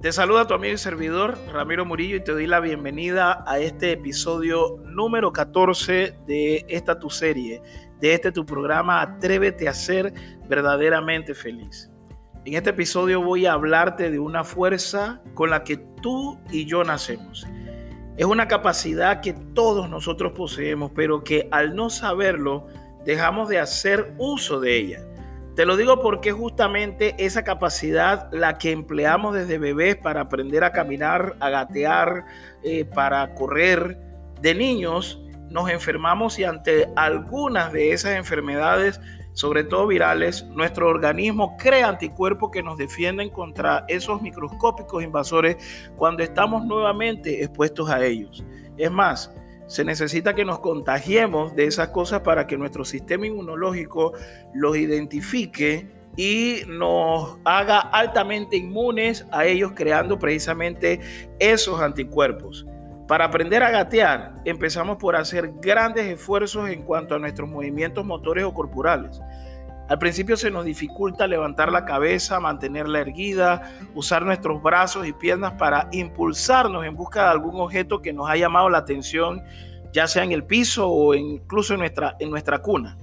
Te saluda tu amigo y servidor Ramiro Murillo y te doy la bienvenida a este episodio número 14 de esta tu serie, de este tu programa Atrévete a ser verdaderamente feliz. En este episodio voy a hablarte de una fuerza con la que tú y yo nacemos. Es una capacidad que todos nosotros poseemos, pero que al no saberlo dejamos de hacer uso de ella. Te lo digo porque justamente esa capacidad la que empleamos desde bebés para aprender a caminar, a gatear, eh, para correr. De niños nos enfermamos y ante algunas de esas enfermedades, sobre todo virales, nuestro organismo crea anticuerpos que nos defienden contra esos microscópicos invasores cuando estamos nuevamente expuestos a ellos. Es más, se necesita que nos contagiemos de esas cosas para que nuestro sistema inmunológico los identifique y nos haga altamente inmunes a ellos creando precisamente esos anticuerpos. Para aprender a gatear, empezamos por hacer grandes esfuerzos en cuanto a nuestros movimientos motores o corporales. Al principio se nos dificulta levantar la cabeza, mantenerla erguida, usar nuestros brazos y piernas para impulsarnos en busca de algún objeto que nos ha llamado la atención, ya sea en el piso o incluso en nuestra, en nuestra cuna.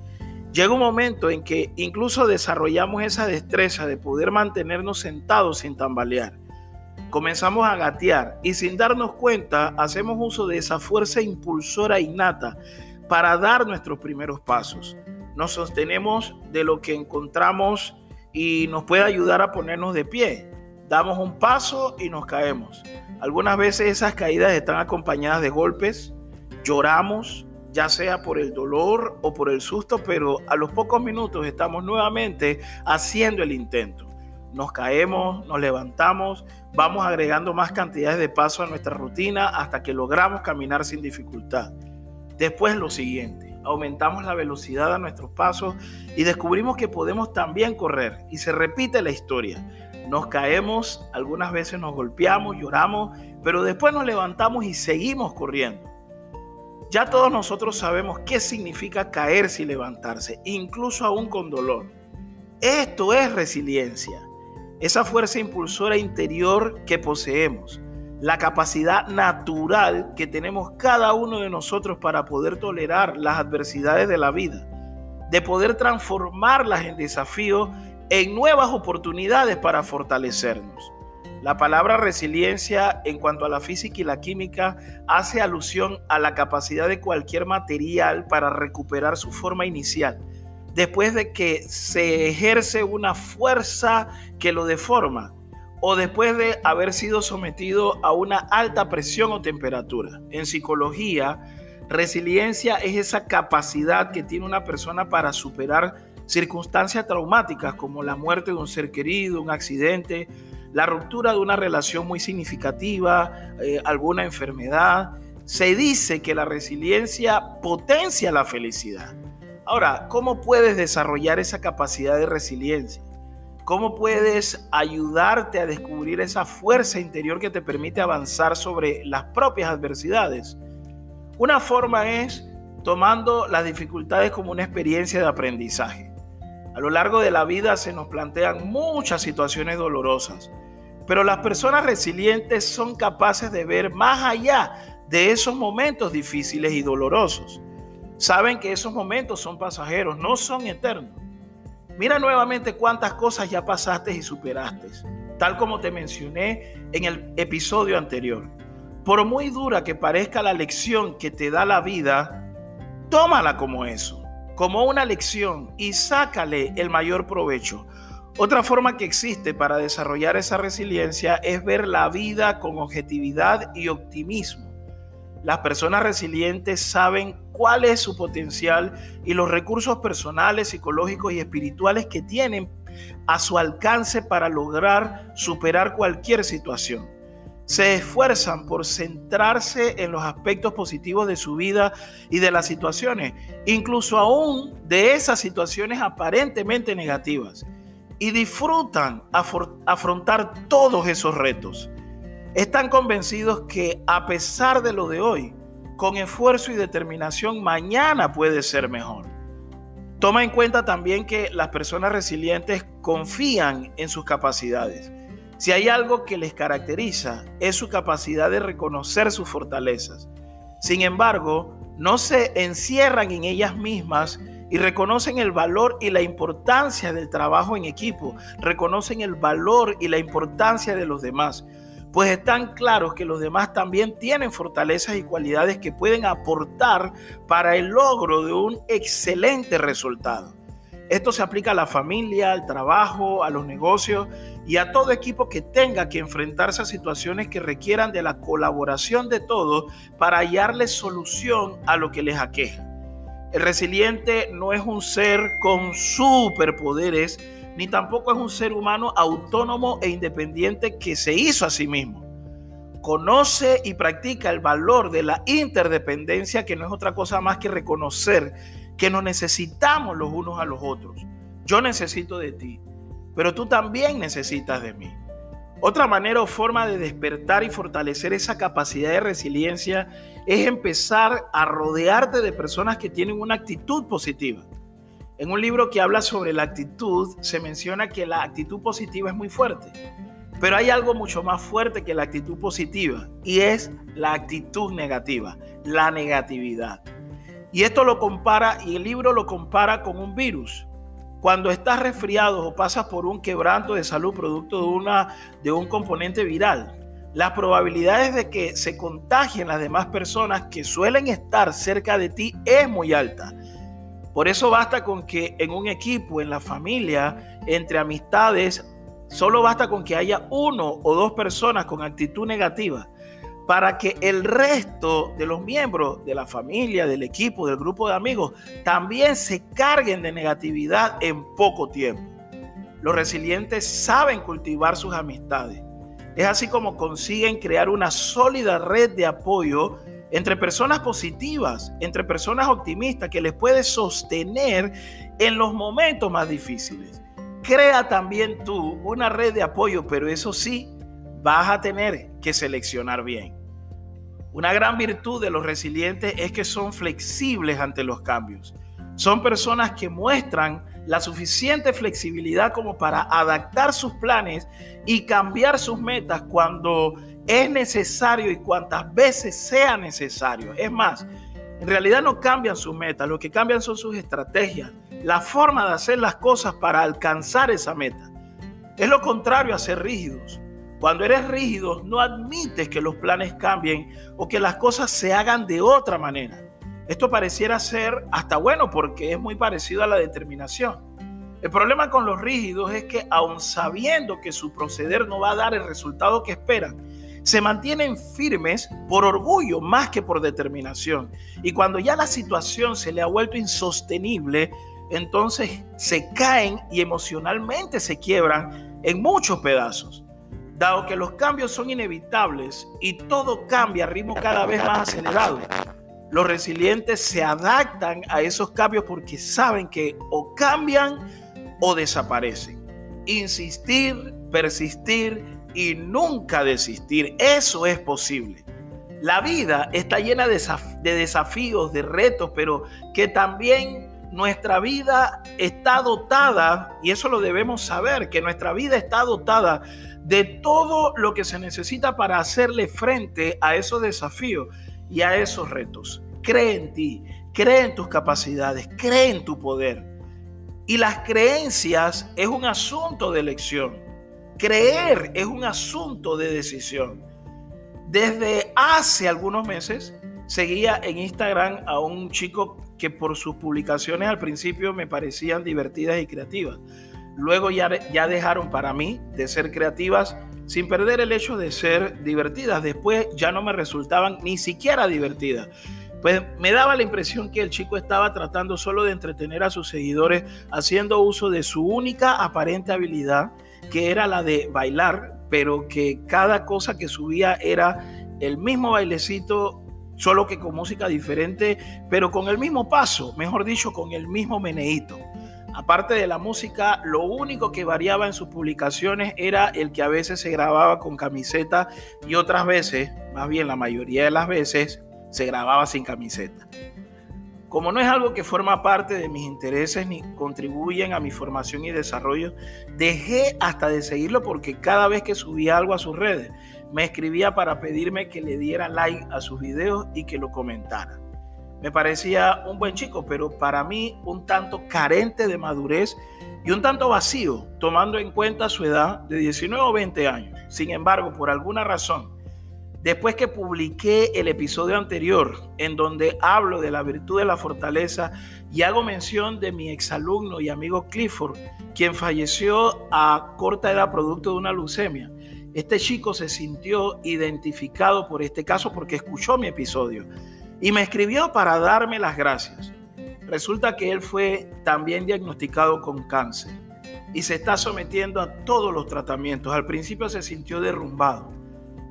Llega un momento en que incluso desarrollamos esa destreza de poder mantenernos sentados sin tambalear. Comenzamos a gatear y sin darnos cuenta hacemos uso de esa fuerza impulsora innata para dar nuestros primeros pasos nos sostenemos de lo que encontramos y nos puede ayudar a ponernos de pie. Damos un paso y nos caemos. Algunas veces esas caídas están acompañadas de golpes, lloramos, ya sea por el dolor o por el susto, pero a los pocos minutos estamos nuevamente haciendo el intento. Nos caemos, nos levantamos, vamos agregando más cantidades de pasos a nuestra rutina hasta que logramos caminar sin dificultad. Después lo siguiente, aumentamos la velocidad a nuestros pasos y descubrimos que podemos también correr. Y se repite la historia. Nos caemos, algunas veces nos golpeamos, lloramos, pero después nos levantamos y seguimos corriendo. Ya todos nosotros sabemos qué significa caerse y levantarse, incluso aún con dolor. Esto es resiliencia, esa fuerza impulsora interior que poseemos la capacidad natural que tenemos cada uno de nosotros para poder tolerar las adversidades de la vida, de poder transformarlas en desafíos, en nuevas oportunidades para fortalecernos. La palabra resiliencia en cuanto a la física y la química hace alusión a la capacidad de cualquier material para recuperar su forma inicial, después de que se ejerce una fuerza que lo deforma o después de haber sido sometido a una alta presión o temperatura. En psicología, resiliencia es esa capacidad que tiene una persona para superar circunstancias traumáticas como la muerte de un ser querido, un accidente, la ruptura de una relación muy significativa, eh, alguna enfermedad. Se dice que la resiliencia potencia la felicidad. Ahora, ¿cómo puedes desarrollar esa capacidad de resiliencia? ¿Cómo puedes ayudarte a descubrir esa fuerza interior que te permite avanzar sobre las propias adversidades? Una forma es tomando las dificultades como una experiencia de aprendizaje. A lo largo de la vida se nos plantean muchas situaciones dolorosas, pero las personas resilientes son capaces de ver más allá de esos momentos difíciles y dolorosos. Saben que esos momentos son pasajeros, no son eternos. Mira nuevamente cuántas cosas ya pasaste y superaste, tal como te mencioné en el episodio anterior. Por muy dura que parezca la lección que te da la vida, tómala como eso, como una lección y sácale el mayor provecho. Otra forma que existe para desarrollar esa resiliencia es ver la vida con objetividad y optimismo. Las personas resilientes saben cuál es su potencial y los recursos personales, psicológicos y espirituales que tienen a su alcance para lograr superar cualquier situación. Se esfuerzan por centrarse en los aspectos positivos de su vida y de las situaciones, incluso aún de esas situaciones aparentemente negativas, y disfrutan afrontar todos esos retos. Están convencidos que a pesar de lo de hoy, con esfuerzo y determinación, mañana puede ser mejor. Toma en cuenta también que las personas resilientes confían en sus capacidades. Si hay algo que les caracteriza, es su capacidad de reconocer sus fortalezas. Sin embargo, no se encierran en ellas mismas y reconocen el valor y la importancia del trabajo en equipo, reconocen el valor y la importancia de los demás, pues están claros que los demás también tienen fortalezas y cualidades que pueden aportar para el logro de un excelente resultado. Esto se aplica a la familia, al trabajo, a los negocios y a todo equipo que tenga que enfrentarse a situaciones que requieran de la colaboración de todos para hallarle solución a lo que les aqueja. El resiliente no es un ser con superpoderes, ni tampoco es un ser humano autónomo e independiente que se hizo a sí mismo. Conoce y practica el valor de la interdependencia, que no es otra cosa más que reconocer que nos necesitamos los unos a los otros. Yo necesito de ti, pero tú también necesitas de mí. Otra manera o forma de despertar y fortalecer esa capacidad de resiliencia es empezar a rodearte de personas que tienen una actitud positiva. En un libro que habla sobre la actitud, se menciona que la actitud positiva es muy fuerte. Pero hay algo mucho más fuerte que la actitud positiva y es la actitud negativa, la negatividad. Y esto lo compara, y el libro lo compara con un virus. Cuando estás resfriado o pasas por un quebranto de salud producto de, una, de un componente viral, las probabilidades de que se contagien las demás personas que suelen estar cerca de ti es muy alta. Por eso basta con que en un equipo, en la familia, entre amistades, solo basta con que haya uno o dos personas con actitud negativa para que el resto de los miembros de la familia, del equipo, del grupo de amigos, también se carguen de negatividad en poco tiempo. Los resilientes saben cultivar sus amistades. Es así como consiguen crear una sólida red de apoyo entre personas positivas, entre personas optimistas que les puede sostener en los momentos más difíciles. Crea también tú una red de apoyo, pero eso sí, vas a tener que seleccionar bien. Una gran virtud de los resilientes es que son flexibles ante los cambios. Son personas que muestran la suficiente flexibilidad como para adaptar sus planes y cambiar sus metas cuando es necesario y cuantas veces sea necesario. Es más, en realidad no cambian sus metas, lo que cambian son sus estrategias, la forma de hacer las cosas para alcanzar esa meta. Es lo contrario a ser rígidos. Cuando eres rígido, no admites que los planes cambien o que las cosas se hagan de otra manera. Esto pareciera ser hasta bueno porque es muy parecido a la determinación. El problema con los rígidos es que aun sabiendo que su proceder no va a dar el resultado que esperan, se mantienen firmes por orgullo más que por determinación. Y cuando ya la situación se le ha vuelto insostenible, entonces se caen y emocionalmente se quiebran en muchos pedazos. Dado que los cambios son inevitables y todo cambia a ritmo cada vez más acelerado, los resilientes se adaptan a esos cambios porque saben que o cambian o desaparecen. Insistir, persistir y nunca desistir, eso es posible. La vida está llena de, desafíos, de retos, pero que también nuestra vida está dotada, y eso lo debemos saber, que nuestra vida está dotada de todo lo que se necesita para hacerle frente a esos desafíos y a esos retos. Cree en ti, cree en tus capacidades, cree en tu poder. Y las creencias es un asunto de elección. Creer es un asunto de decisión. Desde hace algunos meses seguía en Instagram a un chico que por sus publicaciones al principio me parecían divertidas y creativas. Luego ya, ya dejaron para mí de ser creativas sin perder el hecho de ser divertidas. Después ya no me resultaban ni siquiera divertidas. Pues me daba la impresión que el chico estaba tratando solo de entretener a sus seguidores haciendo uso de su única aparente habilidad, que era la de bailar, pero que cada cosa que subía era el mismo bailecito, solo que con música diferente, pero con el mismo paso, mejor dicho, con el mismo meneíto. Aparte de la música, lo único que variaba en sus publicaciones era el que a veces se grababa con camiseta y otras veces, más bien la mayoría de las veces, se grababa sin camiseta. Como no es algo que forma parte de mis intereses ni contribuyen a mi formación y desarrollo, dejé hasta de seguirlo porque cada vez que subía algo a sus redes, me escribía para pedirme que le diera like a sus videos y que lo comentara. Me parecía un buen chico, pero para mí un tanto carente de madurez y un tanto vacío, tomando en cuenta su edad de 19 o 20 años. Sin embargo, por alguna razón, después que publiqué el episodio anterior, en donde hablo de la virtud de la fortaleza y hago mención de mi exalumno y amigo Clifford, quien falleció a corta edad producto de una leucemia, este chico se sintió identificado por este caso porque escuchó mi episodio y me escribió para darme las gracias. Resulta que él fue también diagnosticado con cáncer y se está sometiendo a todos los tratamientos. Al principio se sintió derrumbado,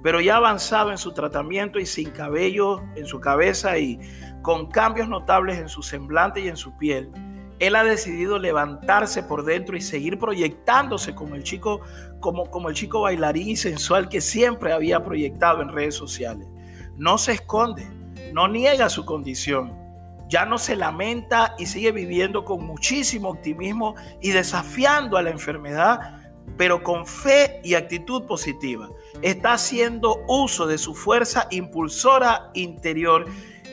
pero ya avanzado en su tratamiento y sin cabello en su cabeza y con cambios notables en su semblante y en su piel, él ha decidido levantarse por dentro y seguir proyectándose como el chico, como, como el chico bailarín y sensual que siempre había proyectado en redes sociales. No se esconde, no niega su condición, ya no se lamenta y sigue viviendo con muchísimo optimismo y desafiando a la enfermedad, pero con fe y actitud positiva. Está haciendo uso de su fuerza impulsora interior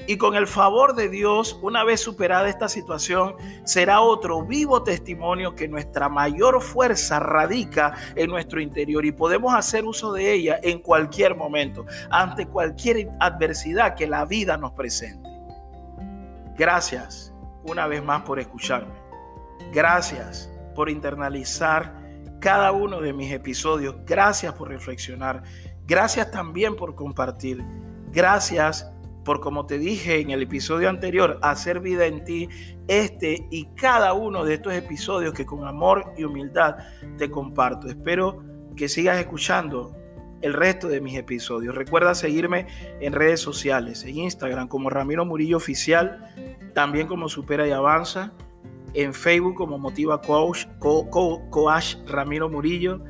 y con el favor de Dios, una vez superada esta situación, será otro vivo testimonio que nuestra mayor fuerza radica en nuestro interior y podemos hacer uso de ella en cualquier momento, ante cualquier adversidad que la vida nos presente. Gracias una vez más por escucharme. Gracias por internalizar cada uno de mis episodios. Gracias por reflexionar. Gracias también por compartir. Gracias por como te dije en el episodio anterior, hacer vida en ti este y cada uno de estos episodios que con amor y humildad te comparto. Espero que sigas escuchando el resto de mis episodios. Recuerda seguirme en redes sociales, en Instagram como Ramiro Murillo Oficial, también como Supera y Avanza, en Facebook como Motiva Coach, Ramiro Murillo,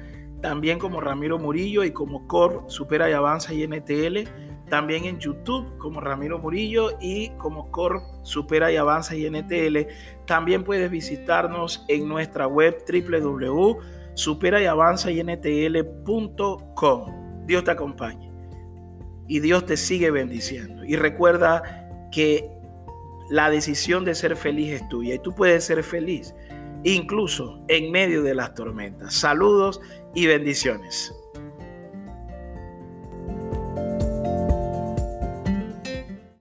también como Ramiro Murillo y como Cor Supera y Avanza y NTL también en YouTube como Ramiro Murillo y como Cor Supera y Avanza y NTL. También puedes visitarnos en nuestra web www.superayavanzayntl.com. Dios te acompañe y Dios te sigue bendiciendo. Y recuerda que la decisión de ser feliz es tuya y tú puedes ser feliz incluso en medio de las tormentas. Saludos y bendiciones.